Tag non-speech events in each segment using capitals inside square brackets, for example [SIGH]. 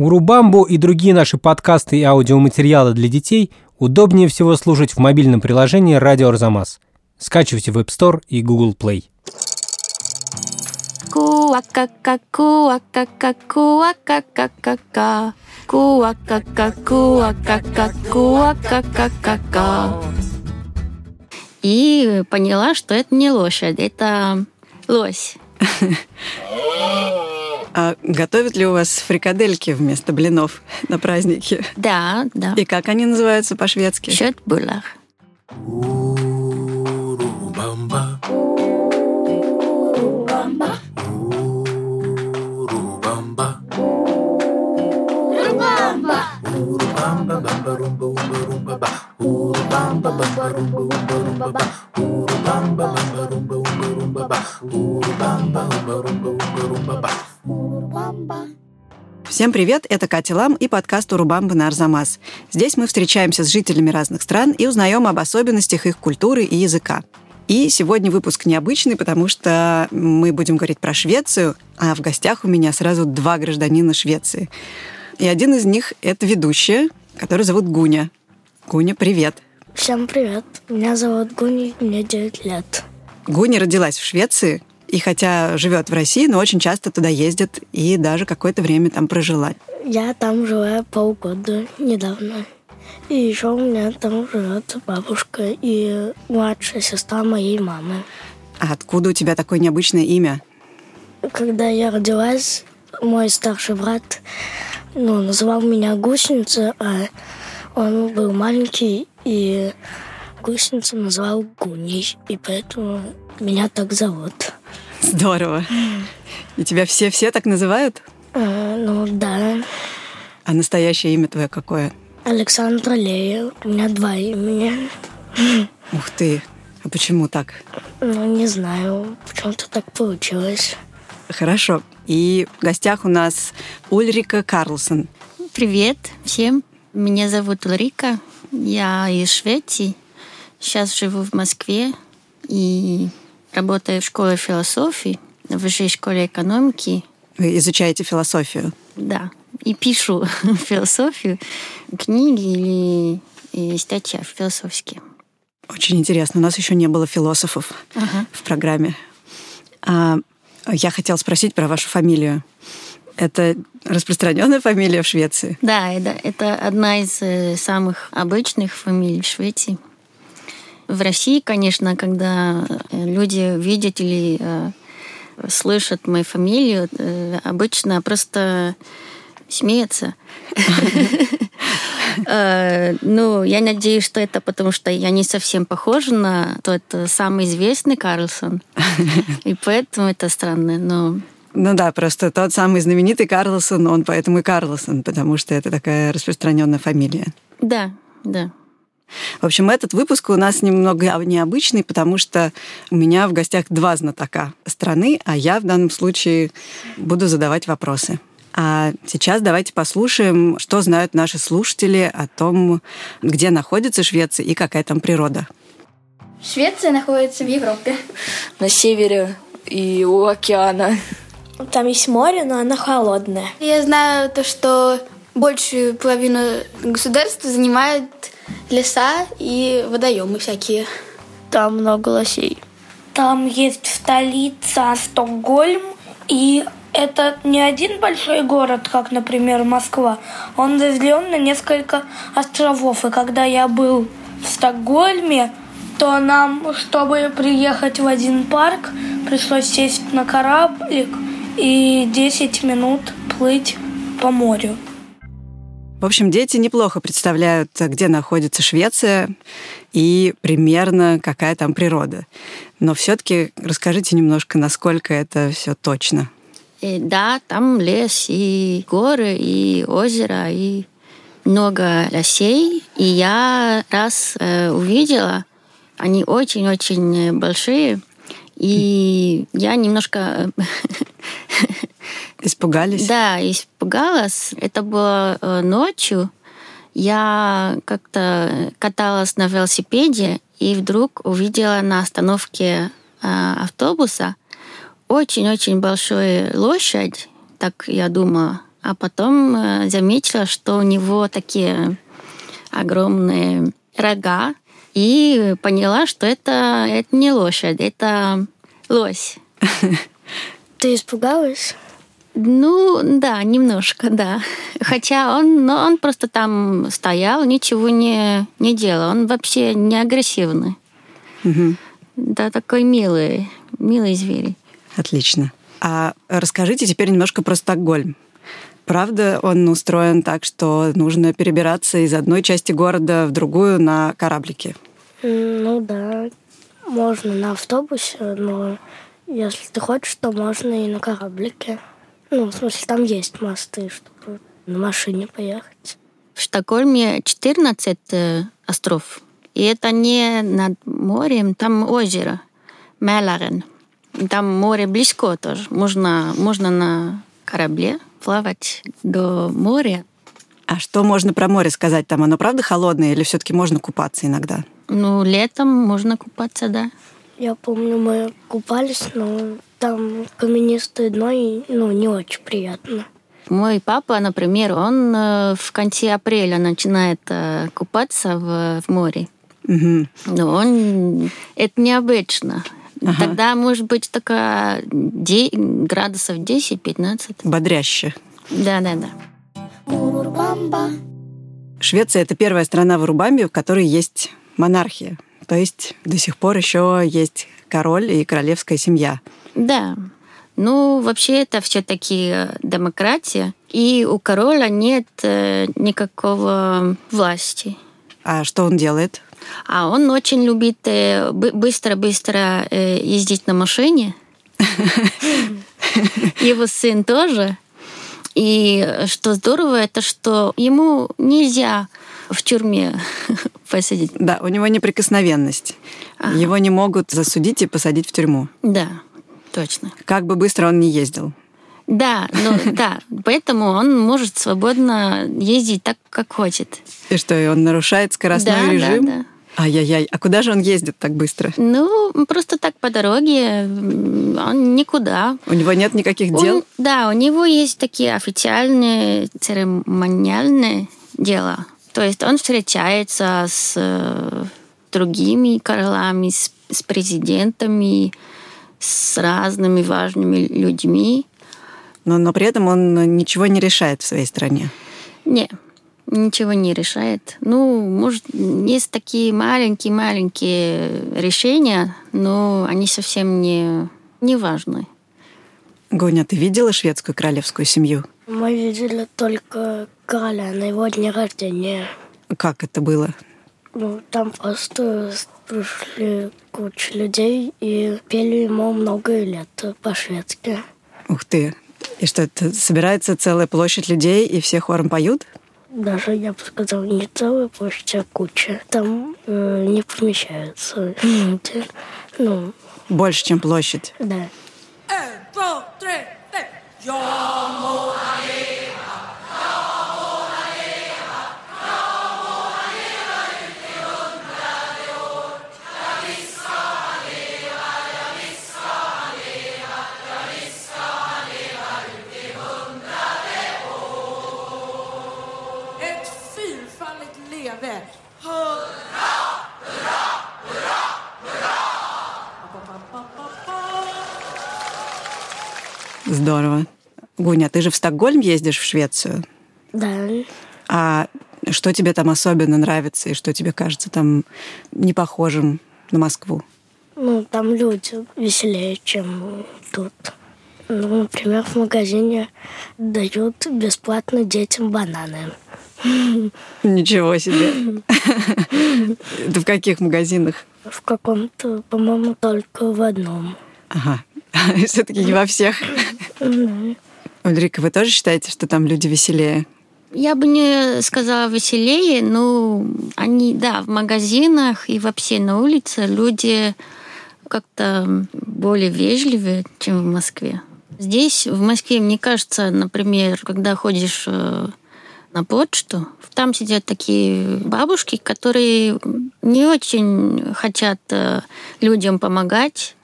Урубамбу и другие наши подкасты и аудиоматериалы для детей удобнее всего слушать в мобильном приложении «Радио Арзамас». Скачивайте в App Store и Google Play. И поняла, что это не лошадь, это лось. [LAUGHS] А готовят ли у вас фрикадельки вместо блинов на праздники? Да, да. И как они называются по-шведски? Всем привет, это Катя Лам и подкаст «Урубамба на Арзамас». Здесь мы встречаемся с жителями разных стран и узнаем об особенностях их культуры и языка. И сегодня выпуск необычный, потому что мы будем говорить про Швецию, а в гостях у меня сразу два гражданина Швеции. И один из них — это ведущая, которую зовут Гуня. Гуня, привет. Всем привет. Меня зовут Гуни, мне 9 лет. Гуня родилась в Швеции, и хотя живет в России, но очень часто туда ездит и даже какое-то время там прожила. Я там жила полгода недавно. И еще у меня там живет бабушка и младшая сестра моей мамы. А откуда у тебя такое необычное имя? Когда я родилась, мой старший брат ну, называл меня гусеница, а он был маленький, и гусеницу назвал Гуней, и поэтому меня так зовут. Здорово. И тебя все-все так называют? А, ну да, А настоящее имя твое какое? Александра Лея. У меня два имени. Ух ты. А почему так? Ну, не знаю, почему-то так получилось. Хорошо. И в гостях у нас Ульрика Карлсон. Привет всем. Меня зовут Ларика. Я из Швеции. Сейчас живу в Москве и работаю в школе философии, в высшей школе экономики. Вы изучаете философию. Да. И пишу [LAUGHS] философию, книги или и статья философские. Очень интересно. У нас еще не было философов Ага. в программе. А, я хотела спросить про вашу фамилию. Это распространенная фамилия в Швеции? Да, это, это одна из э, самых обычных фамилий в Швеции. В России, конечно, когда э, люди видят или э, слышат мою фамилию, э, обычно просто смеются. [LAUGHS] Ну, я надеюсь, что это потому, что я не совсем похожа на тот самый известный Карлсон. [LAUGHS] И поэтому это странно. Но Ну да, просто тот самый знаменитый Карлсон, он поэтому и Карлсон, потому что это такая распространенная фамилия. да, да. В общем, этот выпуск у нас немного необычный, потому что у меня в гостях два знатока страны, а я в данном случае буду задавать вопросы. А сейчас давайте послушаем, что знают наши слушатели о том, где находится Швеция и какая там природа. Швеция находится в Европе. на севере и у океана. Там есть море, но оно холодное. Я знаю то, что большую половину государства занимают леса и водоемы всякие. Там много лосей. Там есть столица Стокгольм, и это не один большой город, как, например, Москва. Он разделен на несколько островов. И когда я был в Стокгольме, то нам, чтобы приехать в один парк, пришлось сесть на кораблик и 10 минут плыть по морю. В общем, дети неплохо представляют, где находится Швеция и примерно какая там природа. Но все-таки расскажите немножко, насколько это все точно. И да, там лес, и горы, и озеро, и много лосей. И я раз э, увидела, они очень-очень большие. И я немножко, э, [LAUGHS] Испугались? да, испугалась. Это было э, ночью. Я как-то каталась на велосипеде и вдруг увидела на остановке э, автобуса очень-очень большую лошадь, так я думала. А потом заметила, что у него такие огромные рога, и поняла, что это, это не лошадь, это лось. Ты испугалась? Ну, да, немножко, да. Хотя он, но он просто там стоял, ничего не, не делал. Он вообще не агрессивный. Мгм. Да, такой милый, милый зверь. Отлично. А расскажите теперь немножко про Стокгольм. Правда, он устроен так, что нужно перебираться из одной части города в другую на кораблике? Ну да, можно на автобусе, но если ты хочешь, то можно и на кораблике. Ну, в смысле, там есть мосты, чтобы на машине поехать. В Стокгольме 14 э, остров. И это не над морем, там озеро Мэларен. И Там море близко тоже. Можно, можно на корабле плавать до моря. А что можно про море сказать? Там оно правда холодное или все-таки можно купаться иногда? Ну, летом можно купаться, да. Я помню, мы купались, но там каменистое дно, и ну, не очень приятно. Мой папа, например, он э, в конце апреля начинает э, купаться в, в море. Мгм. Но он это необычно. Ага. Тогда может быть только де- градусов 10-15. Бодряще. Да, да, да. Швеция — это первая страна в Урубамбе, в которой есть монархия. То есть до сих пор еще есть король и королевская семья. Да. Ну, вообще это все-таки демократия. И у короля нет э, никакого власти. А что он делает? А он очень любит э, бы- быстро-быстро э, ездить на машине. [LAUGHS] Его сын тоже. И что здорово, это что ему нельзя в тюрьме [LAUGHS] посадить. Да, у него неприкосновенность. Ага. Его не могут засудить и посадить в тюрьму. Да, точно. Как бы быстро он не ездил. Да, ну [LAUGHS] да, поэтому он может свободно ездить так, как хочет. И что, и он нарушает скоростной Да, да, режим? да. Ай-яй-яй, а куда же он ездит так быстро? Ну, просто так по дороге, он никуда. У него нет никаких Он- дел? да, у него есть такие официальные церемониальные дела. То есть он встречается с э, другими королями, с, с президентами, с разными важными людьми. Но, но при этом он ничего не решает в своей стране. Не, ничего не решает. Ну, может, есть такие маленькие-маленькие решения, но они совсем не, не важны. Гоня, ты видела шведскую королевскую семью? Мы видели только короля на его дне рождения. Как это было? Ну, там просто пришли куча людей и пели ему много лет по-шведски. Ух ты. И что, это собирается целая площадь людей, и все хором поют? Даже, я бы сказала, не целая площадь, а куча. Там э, не помещаются люди. Ну, Больше, чем площадь. да. Ett Здорово. Гуня, ты же в Стокгольм ездишь, в Швецию. Да. А что тебе там особенно нравится и что тебе кажется там не похожим на Москву? Ну, там люди веселее, чем тут. Ну, например, в магазине дают бесплатно детям бананы. Ничего себе. В каких магазинах? В каком-то, по-моему, только в одном. Ага. [LAUGHS] Все-таки не во всех. Ну, Ульрика, вы тоже считаете, что там люди веселее? Я бы не сказала веселее, но они, да, в магазинах и вообще на улице люди как-то более вежливые, чем в Москве. Здесь, в Москве, мне кажется, например, когда ходишь э, на почту, там сидят такие бабушки, которые не очень хотят э, людям помогать.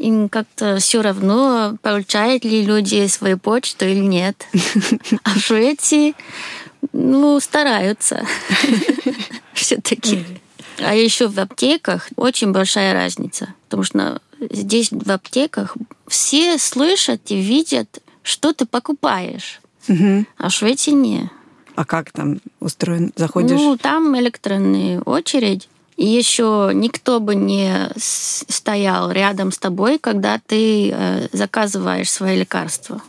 Им как-то все равно, получают ли люди свою почту или нет. [LAUGHS] А в Швеции, ну, стараются [LAUGHS] все-таки. А еще в аптеках очень большая разница, потому что здесь в аптеках все слышат и видят, что ты покупаешь, Мгм. а в Швеции нет. А как там устроен? Заходишь? Ну, там электронная очередь. И еще никто бы не стоял рядом с тобой, когда ты э, заказываешь свои лекарства.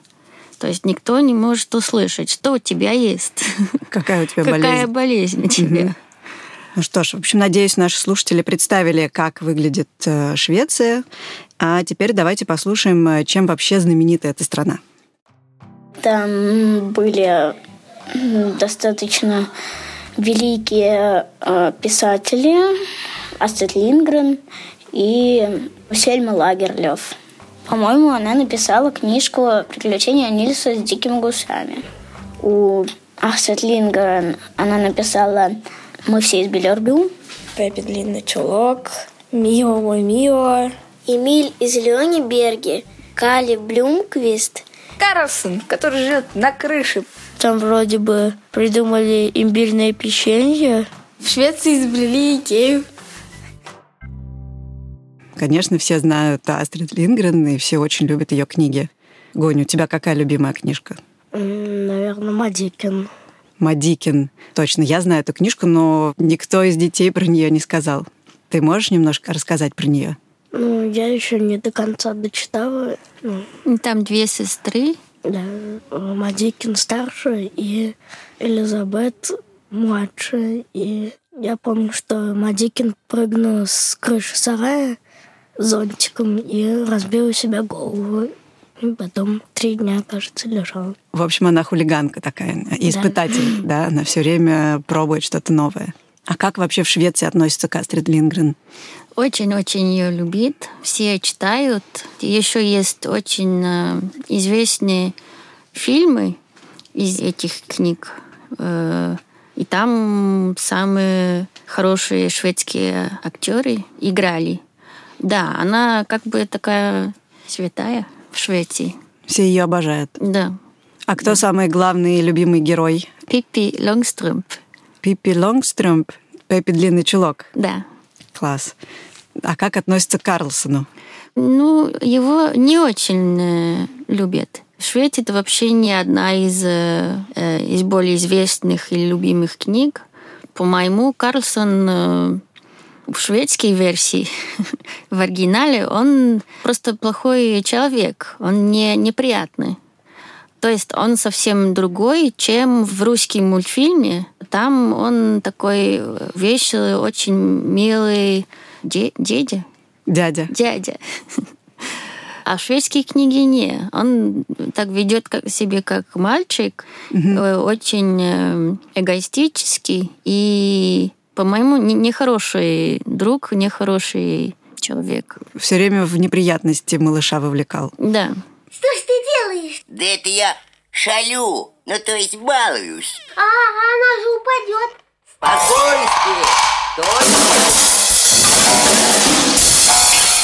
То есть никто не может услышать, что у тебя есть. [LAUGHS] Какая у тебя Какая болезнь? болезнь у тебя. Ну что ж, в общем, надеюсь, наши слушатели представили, как выглядит э, Швеция. А теперь давайте послушаем, э, чем вообще знаменита эта страна. Там были достаточно великие э, писатели Астрид Лингрен и Сельма Лагерлёв. По-моему, она написала книжку «Приключения Нильса с дикими гусями». У Астрид Лингрен она написала «Мы все из Белербю». Пеппи длинный чулок, Мио мой Мио. Эмиль из Лёнеберге, Кали Блюмквист, Карлсон, который живет на крыше. Там вроде бы придумали имбирное печенье. В Швеции изобрели Икею. Конечно, все знают Астрид Лингрен, и все очень любят ее книги. Гоня, у тебя какая любимая книжка? Наверное, Мадикин. Мадикин. Точно, я знаю эту книжку, но никто из детей про нее не сказал. Ты можешь немножко рассказать про нее? Ну, я еще не до конца дочитала. Ну, Там две сестры. Да, Мадикин старшая и Элизабет младшая. И я помню, что Мадикин прыгнул с крыши сарая зонтиком и разбил себе голову. И потом три дня, кажется, лежал. В общем, она хулиганка такая, испытатель, да, она все время пробует что-то новое. А как вообще в Швеции относятся к Астрид Лингрен? Очень-очень ее любит. Все читают. Еще есть очень э, известные фильмы из этих книг. Э, И там самые хорошие шведские актеры играли. Да, она как бы такая святая в Швеции. Все ее обожают. Да. А кто самый главный и любимый герой? Пиппи Лонгстрömp. Пиппи Лонгстрömп, Пеппи Длинный Чулок. Да. Класс. А как относится к Карлсону? Ну, его не очень э, любят. Швеции это вообще не одна из, э, э, из более известных и любимых книг. По-моему, Карлсон э, в шведской версии, [LAUGHS] в оригинале, он просто плохой человек, он не, неприятный. То есть он совсем другой, чем в русском мультфильме. Там он такой веселый, очень милый де- дядя. Дядя. Дядя. [LAUGHS] А в шведской книге не. Он так ведет как, себе как мальчик, э, очень э, эгоистический и, по-моему, не- нехороший друг, нехороший человек. Все время в неприятности малыша вовлекал. Да. Что ж ты делаешь? Да это я шалю, ну то есть балуюсь. А, она же упадет. Спокойствие!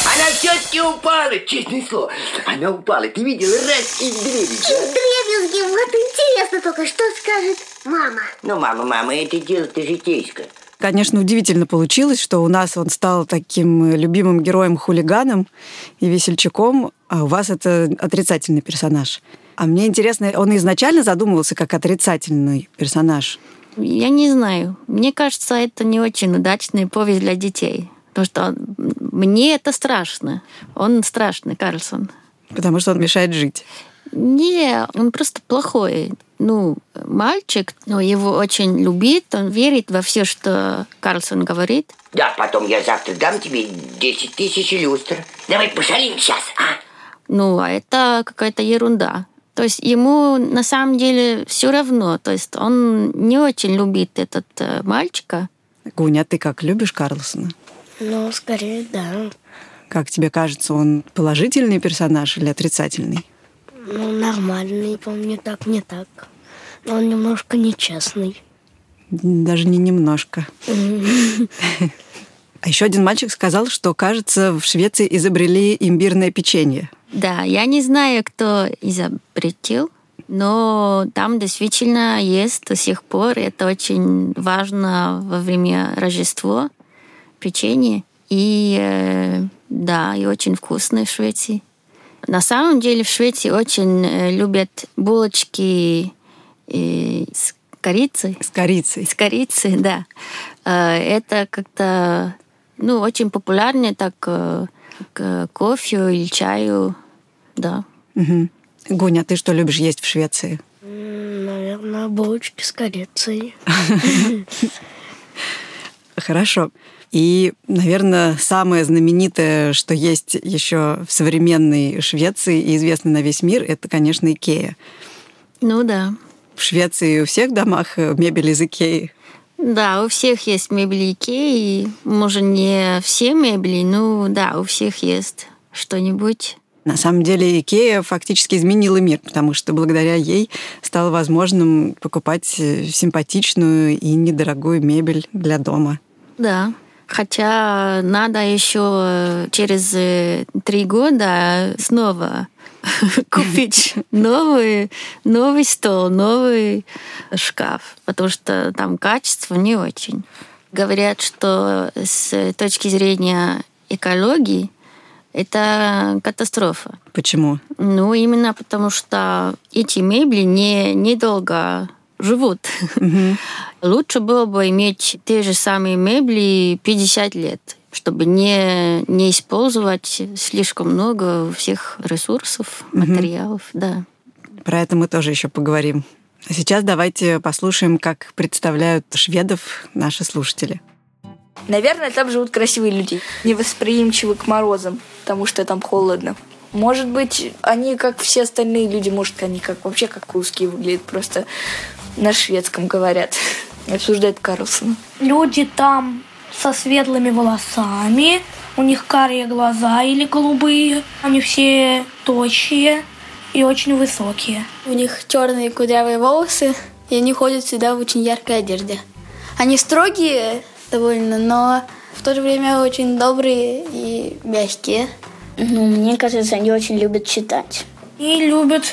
Она все-таки упала, честное слово. Она упала, ты видела, раз и дребезги. Дребезги, вот интересно только, что скажет мама. Ну, мама, мама, это дело-то житейское. Конечно, удивительно получилось, что у нас он стал таким любимым героем-хулиганом и весельчаком, а у вас это отрицательный персонаж. А мне интересно, он изначально задумывался как отрицательный персонаж? Я не знаю. Мне кажется, это не очень удачная повесть для детей. Потому что он- мне это страшно. Он страшный, Карлсон. Потому что он мешает жить. Не, он просто плохой. Ну, мальчик, но его очень любит, он верит во все, что Карлсон говорит. Да, потом я завтра дам тебе 10 тысяч люстр. Давай пошалим сейчас, а? Ну, а это какая-то ерунда. То есть ему на самом деле все равно. То есть он не очень любит этот э, мальчика. Гуня, ты как, любишь Карлсона? Ну, скорее, да. Как тебе кажется, он положительный персонаж или отрицательный? Ну, нормальный, помню, так, не так. Но он немножко нечестный. Даже не немножко. [LAUGHS] А еще один мальчик сказал, что, кажется, в Швеции изобрели имбирное печенье. Да, я не знаю, кто изобретил, но там действительно есть до сих пор. Это очень важно во время Рождества печенье. И э, да, и очень вкусное в Швеции. На самом деле в Швеции очень э, любят булочки с корицей. С корицей. С корицей, да. Э, это как-то ну, очень популярно так э, к кофе или чаю, да. Угу. Гуня, ты что любишь есть в Швеции? Наверное, булочки с корицей. [LAUGHS] Хорошо. И, наверное, самое знаменитое, что есть еще в современной Швеции и известно на весь мир, это, конечно, Икея. Ну да. В Швеции у всех домах мебель из Икеи. Да, у всех есть мебели Икеи. Может, не все мебели, но да, у всех есть что-нибудь. На самом деле Икея фактически изменила мир, потому что благодаря ей стало возможным покупать симпатичную и недорогую мебель для дома. Да. Хотя надо еще через три года снова [LAUGHS] купить новый, новый стол, новый шкаф, потому что там качество не очень. Говорят, что с точки зрения экологии это катастрофа. Почему? Ну, именно потому что эти мебели не, недолго живут. Угу. Лучше было бы иметь те же самые мебели 50 лет, чтобы не, не использовать слишком много всех ресурсов, материалов. Угу. Да. Про это мы тоже еще поговорим. А сейчас давайте послушаем, как представляют шведов наши слушатели. Наверное, там живут красивые люди, невосприимчивы к морозам, потому что там холодно. Может быть, они, как все остальные люди, может, они как вообще как русские выглядят, просто на шведском говорят. Обсуждает Карлсон. Люди там со светлыми волосами, у них карие глаза или голубые, они все тощие и очень высокие. У них черные кудрявые волосы, и они ходят всегда в очень яркой одежде. Они строгие довольно, но в то же время очень добрые и мягкие. Ну, мне кажется, они очень любят читать. И любят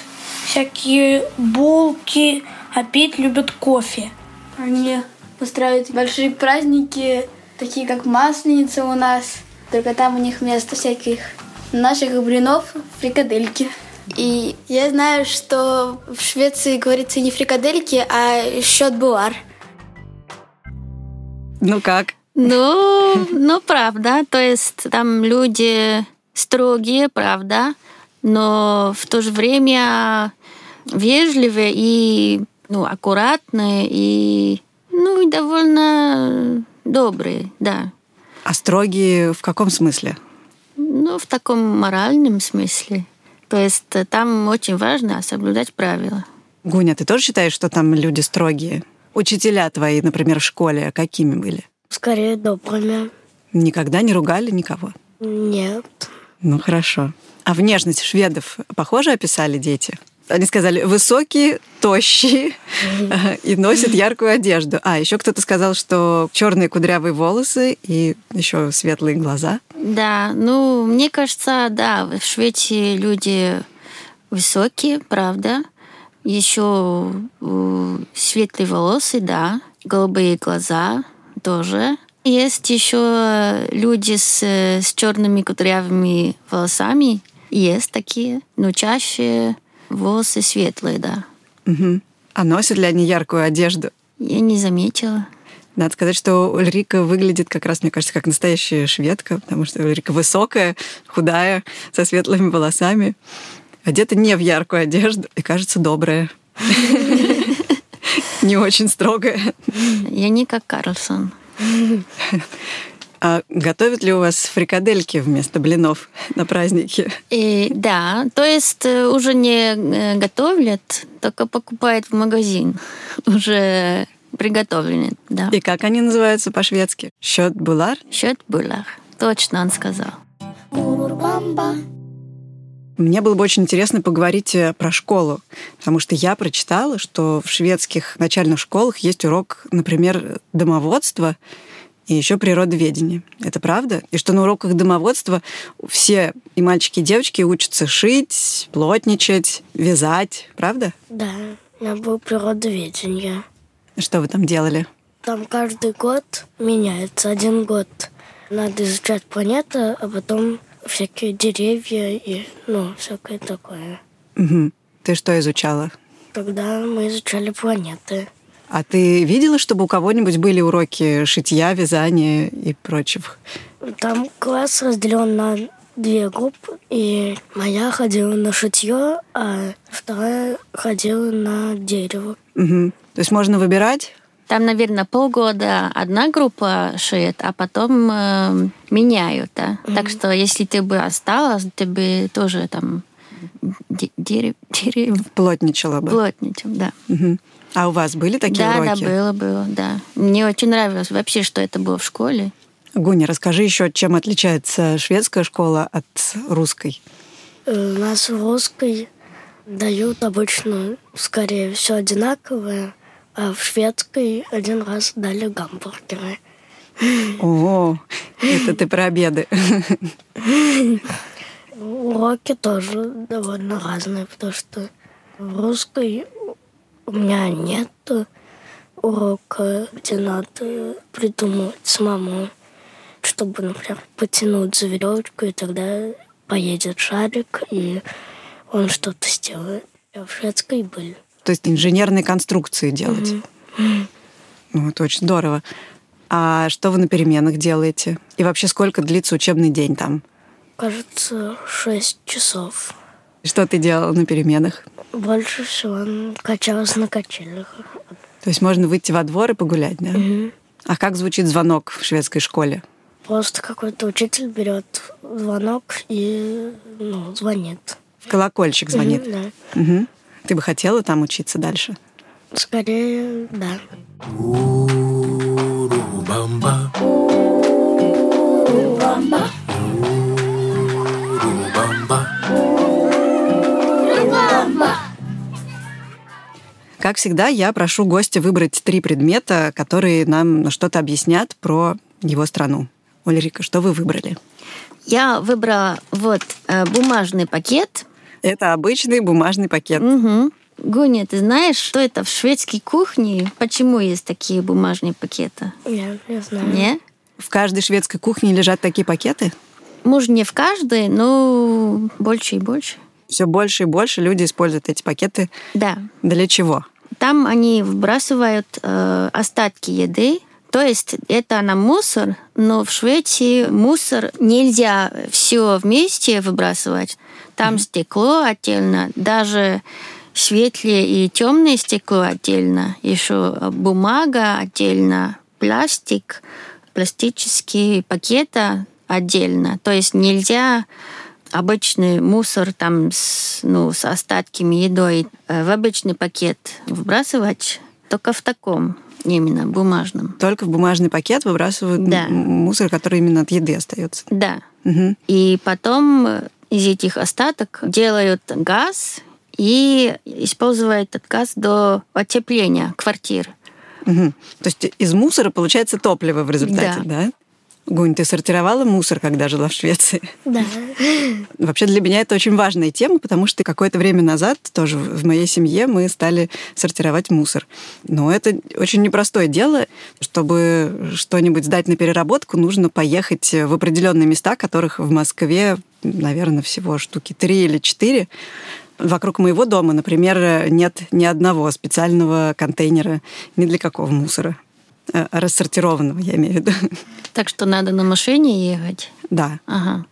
всякие булки, а пить любят кофе. Они устраивают большие праздники, такие как Масленица у нас. Только там у них вместо всяких наших блинов фрикадельки. И я знаю, что в Швеции говорится не фрикадельки, а счет буар. Ну как? Ну, ну, правда. То есть там люди строгие, правда, но в то же время вежливые и ну, аккуратные и ну, и довольно добрые, да. А строгие в каком смысле? Ну, в таком моральном смысле. То есть там очень важно соблюдать правила. Гуня, ты тоже считаешь, что там люди строгие? Учителя твои, например, в школе, какими были? Скорее добрыми. Никогда не ругали никого? Нет. Ну, хорошо. А внешность шведов похоже описали дети? Они сказали высокие, тощие и носят яркую одежду. А еще кто-то сказал, что черные кудрявые волосы и еще светлые глаза. Да, ну мне кажется, да, в Швеции люди высокие, правда. Еще светлые волосы, да, голубые глаза тоже. Есть еще люди с, с черными кудрявыми волосами. Есть такие, но чаще волосы светлые, да. Угу. А носят ли они яркую одежду? Я не заметила. Надо сказать, что Ульрика выглядит как раз, мне кажется, как настоящая шведка, потому что Ульрика высокая, худая, со светлыми волосами, одета не в яркую одежду и, кажется, добрая. [LAUGHS] Не очень строгая. Я не как Карлсон. [LAUGHS] А готовят ли у вас фрикадельки вместо блинов на праздники? И, да, то есть э, уже не э, готовят, только покупают в магазин. [LAUGHS] Уже приготовлены, да. И как они называются по-шведски? Счет булар? Счет булар. Точно он сказал. Мне было бы очень интересно поговорить э, про школу, потому что я прочитала, что в шведских начальных школах есть урок, например, домоводства, и еще природоведение. Это правда? И что на уроках домоводства все и мальчики, и девочки учатся шить, плотничать, вязать. Правда? Да, у меня было природоведение. Что вы там делали? Там каждый год меняется. Один год надо изучать планеты, а потом всякие деревья и, ну, всякое такое. Угу. Ты что изучала? Тогда мы изучали планеты. А ты видела, чтобы у кого-нибудь были уроки шитья, вязания и прочих? Там класс разделен на две группы, и моя ходила на шитье, а вторая ходила на дерево. Угу. То есть можно выбирать? Там, наверное, полгода одна группа шьет, а потом э, меняют, да. Mm-hmm. Так что если ты бы осталась, ты бы тоже там дерево... Дерев... Плотничала бы. Плотничал, да. Угу. А у вас были такие да, уроки? Да, было, было, да. Мне очень нравилось вообще, что это было в школе. Гуня, расскажи еще, чем отличается шведская школа от русской? У нас в русской дают обычно скорее все одинаковое, а в шведской один раз дали гамбургеры. О, это ты про обеды. Уроки тоже довольно разные, потому что в русской у меня нет урока, где надо придумать самому, чтобы, например, потянуть за веревочку, и тогда поедет шарик, и он что-то сделает. А в шведской были. То есть инженерные конструкции делать. Mm-hmm. Ну, это очень здорово. А что вы на переменах делаете? И вообще сколько длится учебный день там? Кажется, шесть часов. Что ты делала на переменах? Больше всего качалась на качелях. То есть можно выйти во двор и погулять, да? Угу. А как звучит звонок в шведской школе? Просто какой-то учитель берет звонок и ну, звонит. В колокольчик звонит? Угу, да. Угу. Ты бы хотела там учиться дальше? Скорее, да. Как всегда, я прошу гостя выбрать три предмета, которые нам что-то объяснят про его страну. Ольрика, что вы выбрали? Я выбрала вот э, бумажный пакет. Это обычный бумажный пакет. Угу. Гуня, ты знаешь, что это в шведской кухне? Почему есть такие бумажные пакеты? Я не знаю. Не? В каждой шведской кухне лежат такие пакеты? Может, не в каждой, но больше и больше. Все больше и больше люди используют эти пакеты. Да. Для чего? Там они выбрасывают э, остатки еды, то есть это на мусор, но в Швеции мусор нельзя все вместе выбрасывать. Там mm-hmm. стекло отдельно, даже светлое и темное стекло отдельно, еще бумага отдельно, пластик, пластические пакеты отдельно. То есть нельзя обычный мусор там с, ну, с остатками едой в обычный пакет выбрасывать только в таком именно бумажном. Только в бумажный пакет выбрасывают да. мусор, который именно от еды остается. Да. Угу. И потом из этих остаток делают газ и используют этот газ до отепления квартир. Угу. То есть из мусора получается топливо в результате, да? да? Гунь, ты сортировала мусор, когда жила в Швеции? Да. [LAUGHS] Вообще для меня это очень важная тема, потому что какое-то время назад тоже в моей семье мы стали сортировать мусор. Но это очень непростое дело. Чтобы что-нибудь сдать на переработку, нужно поехать в определенные места, которых в Москве, наверное, всего штуки три или четыре. Вокруг моего дома, например, нет ни одного специального контейнера ни для какого мусора рассортированного, я имею в виду. Так что надо на машине ехать? Да. Ага.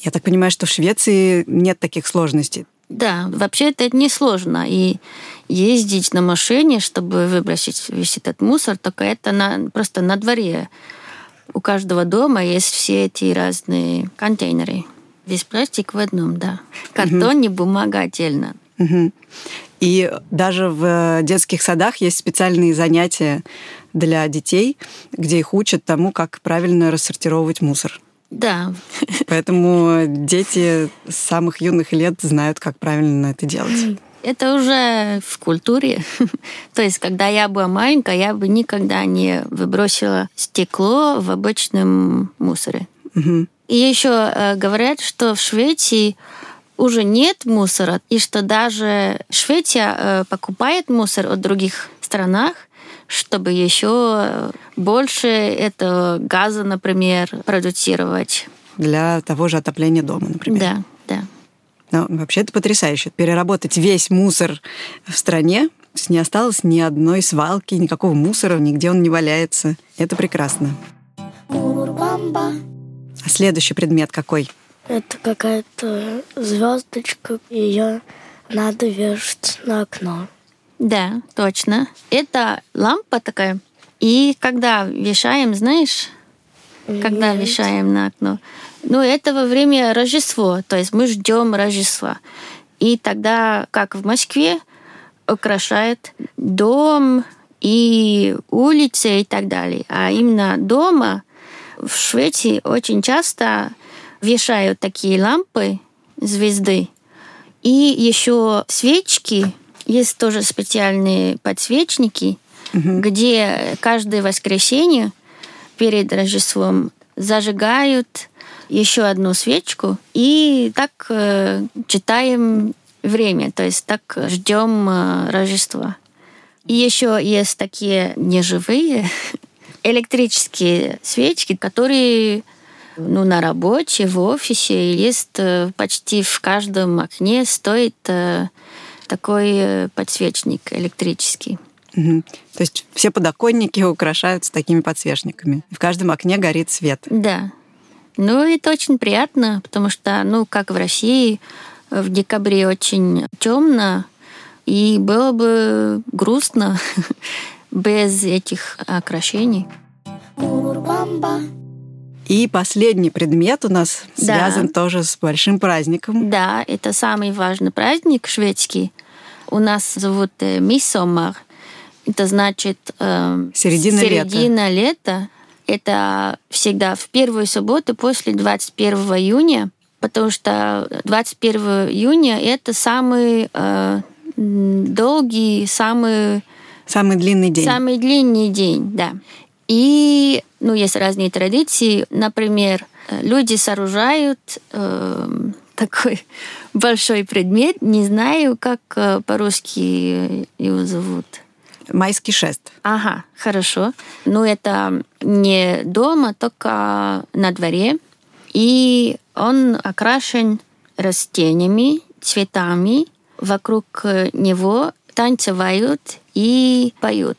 Я так понимаю, что в Швеции нет таких сложностей. Да, вообще это не сложно. И ездить на машине, чтобы выбросить весь этот мусор, только это на, просто на дворе. У каждого дома есть все эти разные контейнеры. Весь пластик в одном, да. Картон и бумага отдельно. Угу. И даже в детских садах есть специальные занятия для детей, где их учат тому, как правильно рассортировать мусор. Да. Поэтому дети с самых юных лет знают, как правильно это делать. Это уже в культуре. То есть, когда я была маленькая, я бы никогда не выбросила стекло в обычном мусоре. Мгм. И еще э, говорят, что в Швеции уже нет мусора, и что даже Швеция э, покупает мусор от других странах, чтобы еще больше этого газа, например, продуцировать. Для того же отопления дома, например. Да, да. Но вообще это потрясающе. Переработать весь мусор в стране, не осталось ни одной свалки, никакого мусора, нигде он не валяется. Это прекрасно. А следующий предмет какой? Это какая-то звездочка, ее надо вешать на окно. Да, точно. Это лампа такая. И когда вешаем, знаешь, когда Нет. вешаем на окно, ну, это во время Рождества, то есть мы ждем Рождества. И тогда, как в Москве, украшает дом и улицы и так далее. А именно дома в Швеции очень часто вешают такие лампы, звезды, и еще свечки. Есть тоже специальные подсвечники, где каждое воскресенье перед Рождеством зажигают еще одну свечку и так э, читаем время, то есть так ждем э, Рождества. И еще есть такие неживые [LAUGHS] электрические свечки, которые ну, на работе, в офисе есть э, почти в каждом окне стоит э, такой э, подсвечник электрический. Мгм. То есть все подоконники украшаются такими подсвечниками. В каждом окне горит свет. Да. Ну, это очень приятно, потому что, ну, как в России, в декабре очень темно, и было бы грустно [LAUGHS] без этих окрашений. И последний предмет у нас Да. связан тоже с большим праздником. Да, это самый важный праздник шведский. У нас зовут э, Миссомар. Это значит э, Середина лета. середина лета. Это всегда в первую субботу после 21 июня, потому что 21 июня это самый э, долгий, самый Самый длинный день. Самый длинный день, да. И, ну, есть разные традиции. Например, э, люди сооружают эм, такой [LAUGHS] большой предмет. Не знаю, как э, по-русски его зовут. Майский шест. Ага, хорошо. Но это не дома, только на дворе. И он окрашен растениями, цветами. Вокруг э, него танцевают и поют.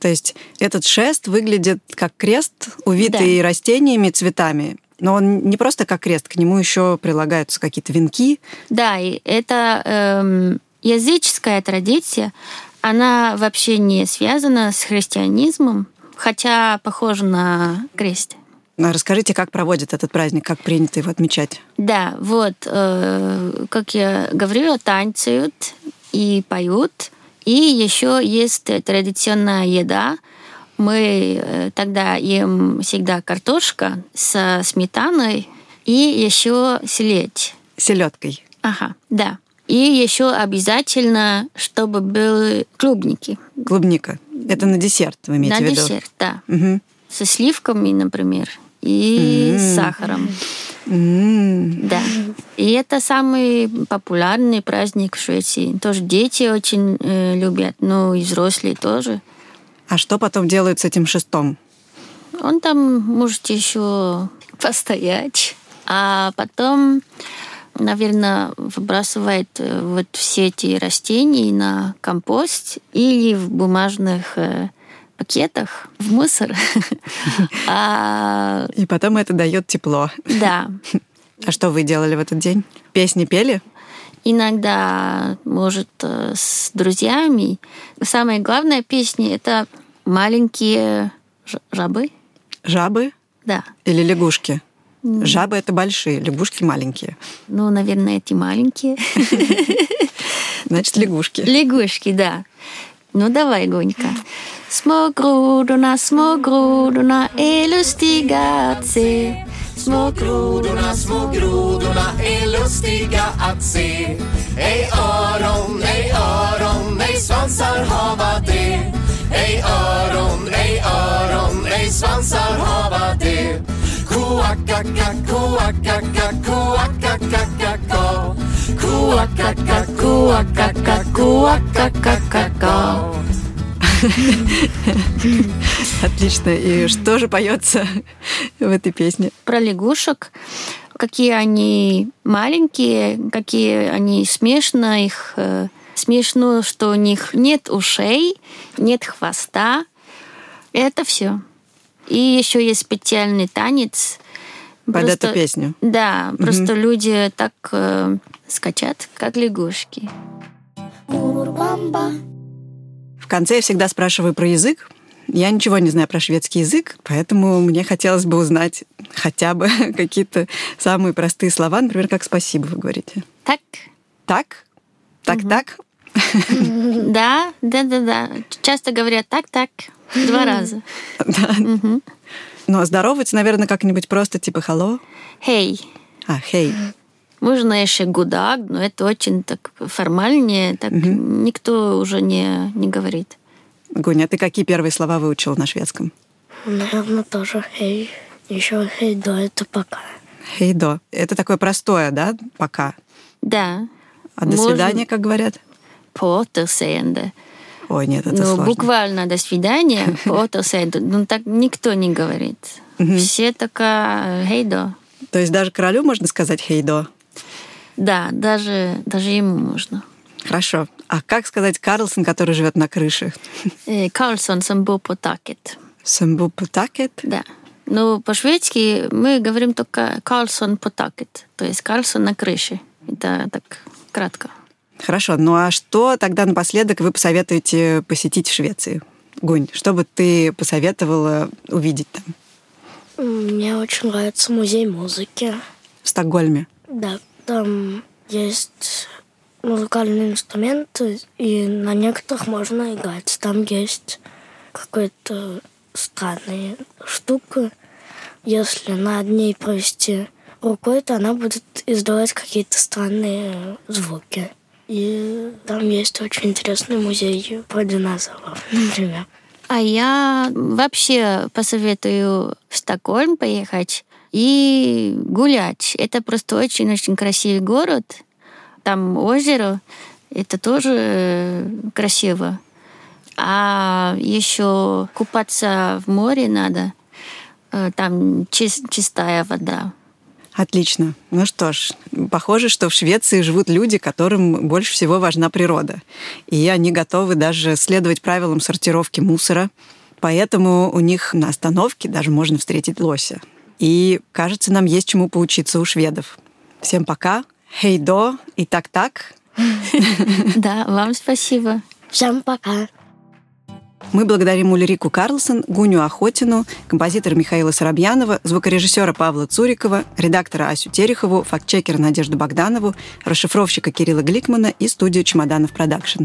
То есть этот шест выглядит как крест, увитый растениями, цветами. Но он не просто как крест, к нему еще прилагаются какие-то венки. Да, и это эм, языческая традиция. Она вообще не связана с христианизмом, хотя похожа на крест. А Расскажите, как проводят этот праздник, как принято его отмечать? Да, вот, э, как я говорила, танцуют и поют. И еще есть традиционная еда. Мы э, тогда ем всегда картошка со сметаной и еще селедь. Селедкой. Ага, да. И еще обязательно, чтобы были клубники. Клубника. Это на десерт, вы имеете на в виду? десерт, да. Мгм. Со сливками, например, и М. с сахаром. М. Да. И это самый популярный праздник в Швеции. Тоже дети очень э, любят, ну и взрослые тоже. А что потом делают с этим шестом? Он там может еще постоять, а потом, наверное, выбрасывает э, вот все эти растения на компост или в бумажных э, пакетах в мусор. [LAUGHS] А, И потом это дает тепло. Да. [LAUGHS] А что вы делали в этот день? Песни пели? Иногда, может, э, с друзьями. Самая главная песня — это «Маленькие жабы». Жабы Да. или лягушки? Жабы это большие, лягушки маленькие. Ну, наверное, эти маленькие. [LAUGHS] Значит, лягушки. Лягушки, да. Nu dawaj Gońka. Små grodorna, små grodorna är lustiga att se. Små grodorna, små grodorna är lustiga att se. Ej öron, ej öron, ej svansar hava de. Ej öron, ej öron, ej svansar hava de. Koakakak, koakakak, koakakakak, koakakakak. Ko [LAUGHS] Отлично. И что же поется в этой песне? Про лягушек. Какие они маленькие, какие они смешно их э, смешно, что у них нет ушей, нет хвоста. Это все. И еще есть специальный танец. Под эту песню. Да, просто люди так э, скачат, как лягушки. В конце я всегда спрашиваю про язык. Я ничего не знаю про шведский язык, поэтому мне хотелось бы узнать хотя бы [LAUGHS] какие-то самые простые слова, например, как «спасибо» вы говорите. Так. Так? Так-так? [LAUGHS] Да, да, да, да. Часто говорят так-так два [LAUGHS] раза. Да. Ну, а здороваться, наверное, как-нибудь просто типа «hello»? Хей. А, «хей». Можно еще гудак, но это очень так формальнее, так никто уже не, не говорит. Гуня, а ты какие первые слова выучила на шведском? Наверное, тоже «хей». Еще «хей до» — это «пока». «Хей до». Это такое простое, да? «Пока». Да. А «до Можно- свидания», как говорят? Återseende. Ой, нет, это ну, сложно. буквально до свидания, [LAUGHS] по återseende. Ну, так никто не говорит. Все такая хейдо. То есть даже королю можно сказать «хей до»? Да, даже, даже ему можно. Хорошо. А как сказать Карлсон, который живет на крыше? Э, Карлсон bor på taket. Самбупутакет? Да. Но по-шведски мы говорим только Карлсон по taket. То есть Карлсон на крыше. Это так кратко. Хорошо. Ну а что тогда напоследок вы посоветуете посетить в Швеции? Гунь, что бы ты посоветовала увидеть там, Мне очень нравится музей музыки. в Стокгольме? Да, там есть музыкальные инструменты, и на некоторых можно играть. Там есть какая-то странная штука. Если над ней провести рукой, то она будет издавать какие-то странные звуки. И там есть очень интересный музей про динозавров, [LAUGHS] например. А я вообще посоветую в Стокгольм поехать и гулять. Это просто очень-очень красивый город. Там озеро, это тоже э, красиво. А еще купаться в море надо. Э, Там чис- чистая вода. Отлично. Ну что ж, похоже, что в Швеции живут люди, которым больше всего важна природа. И они готовы даже следовать правилам сортировки мусора. Поэтому у них на остановке даже можно встретить лося. И, кажется, нам есть чему поучиться у шведов. Всем пока. Hej då и tack tack. [LAUGHS] Да, вам спасибо. Всем пока. Мы благодарим Ульрику Карлсон, Гуню Охотину, композитора Михаила Соробьянова, звукорежиссера Павла Цурикова, редактора Асю Терехову, фактчекера Надежду Богданову, расшифровщика Кирилла Гликмана и студию «Чемоданов Продакшн».